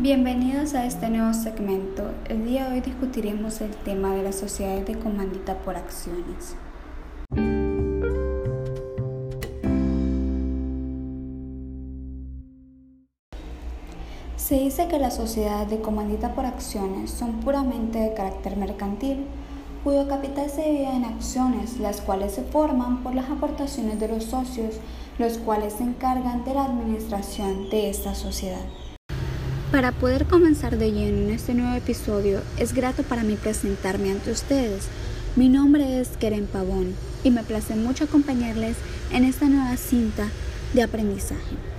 Bienvenidos a este nuevo segmento. El día de hoy discutiremos el tema de las sociedades de comandita por acciones. Se dice que las sociedades de comandita por acciones son puramente de carácter mercantil, cuyo capital se divide en acciones, las cuales se forman por las aportaciones de los socios, los cuales se encargan de la administración de esta sociedad. Para poder comenzar de lleno en este nuevo episodio, es grato para mí presentarme ante ustedes. Mi nombre es Keren Pavón y me place mucho acompañarles en esta nueva cinta de aprendizaje.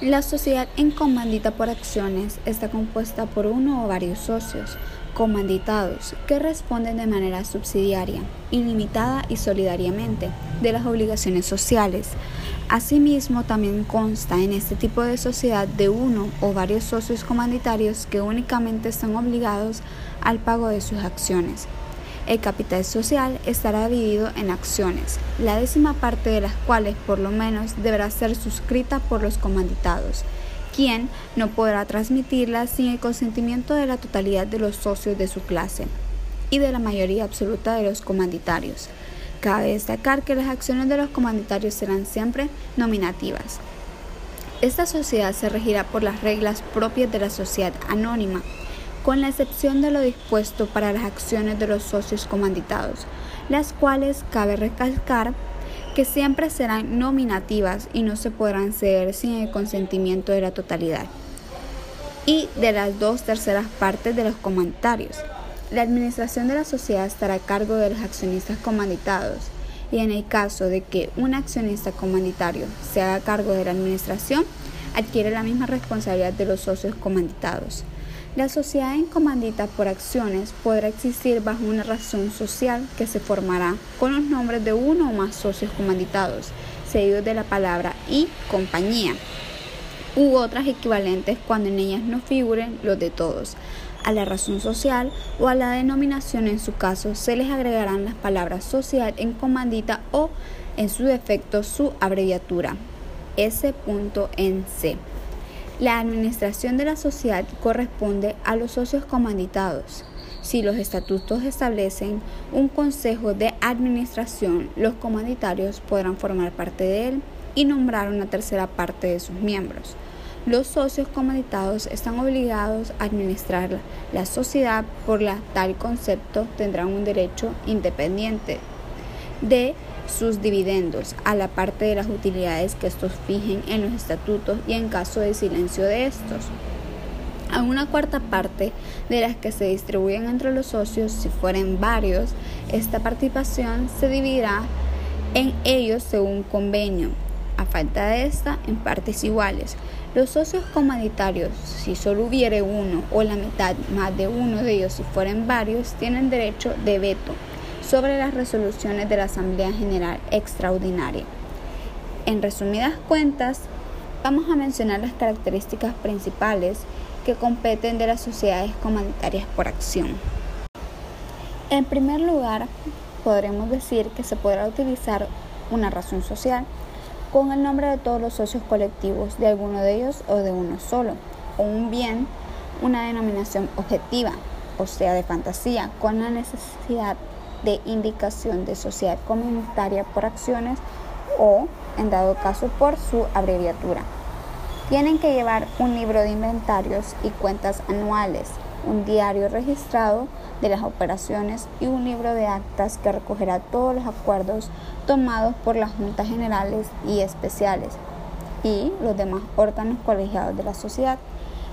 La sociedad en comandita por acciones está compuesta por uno o varios socios comanditados que responden de manera subsidiaria, ilimitada y solidariamente de las obligaciones sociales Asimismo, también consta en este tipo de sociedad de uno o varios socios comanditarios que únicamente están obligados al pago de sus acciones. El capital social estará dividido en acciones, la décima parte de las cuales por lo menos deberá ser suscrita por los comanditados, quien no podrá transmitirla sin el consentimiento de la totalidad de los socios de su clase y de la mayoría absoluta de los comanditarios. Cabe destacar que las acciones de los comanditarios serán siempre nominativas. Esta sociedad se regirá por las reglas propias de la sociedad anónima, con la excepción de lo dispuesto para las acciones de los socios comanditados, las cuales cabe recalcar que siempre serán nominativas y no se podrán ceder sin el consentimiento de la totalidad y de las dos terceras partes de los comanditarios. La administración de la sociedad estará a cargo de los accionistas comanditados y en el caso de que un accionista comanditario se haga cargo de la administración, adquiere la misma responsabilidad de los socios comanditados. La sociedad en comandita por acciones podrá existir bajo una razón social que se formará con los nombres de uno o más socios comanditados, seguidos de la palabra y compañía, u otras equivalentes cuando en ellas no figuren los de todos a la razón social o a la denominación en su caso se les agregarán las palabras sociedad en comandita o en su defecto su abreviatura S.NC. La administración de la sociedad corresponde a los socios comanditados. Si los estatutos establecen un consejo de administración, los comanditarios podrán formar parte de él y nombrar una tercera parte de sus miembros. Los socios comanditados están obligados a administrar la sociedad por la tal concepto tendrán un derecho independiente de sus dividendos a la parte de las utilidades que estos fijen en los estatutos y en caso de silencio de estos. A una cuarta parte de las que se distribuyen entre los socios, si fueren varios, esta participación se dividirá en ellos según convenio, a falta de esta en partes iguales. Los socios comanditarios, si solo hubiere uno o la mitad más de uno de ellos si fueren varios, tienen derecho de veto sobre las resoluciones de la Asamblea General Extraordinaria. En resumidas cuentas, vamos a mencionar las características principales que competen de las sociedades comanditarias por acción. En primer lugar, podremos decir que se podrá utilizar una razón social con el nombre de todos los socios colectivos de alguno de ellos o de uno solo, o un bien, una denominación objetiva, o sea, de fantasía, con la necesidad de indicación de sociedad comunitaria por acciones o, en dado caso, por su abreviatura. Tienen que llevar un libro de inventarios y cuentas anuales, un diario registrado de las operaciones y un libro de actas que recogerá todos los acuerdos tomados por las juntas generales y especiales y los demás órganos colegiados de la sociedad.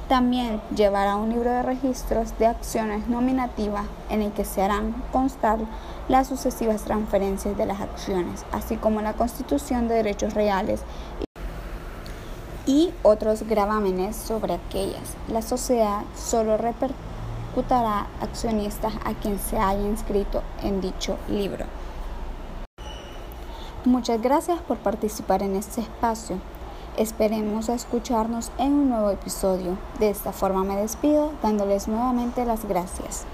También llevará un libro de registros de acciones nominativas en el que se harán constar las sucesivas transferencias de las acciones, así como la constitución de derechos reales y otros gravámenes sobre aquellas. La sociedad solo repercute ejecutará accionistas a quien se haya inscrito en dicho libro. Muchas gracias por participar en este espacio. Esperemos escucharnos en un nuevo episodio. De esta forma me despido dándoles nuevamente las gracias.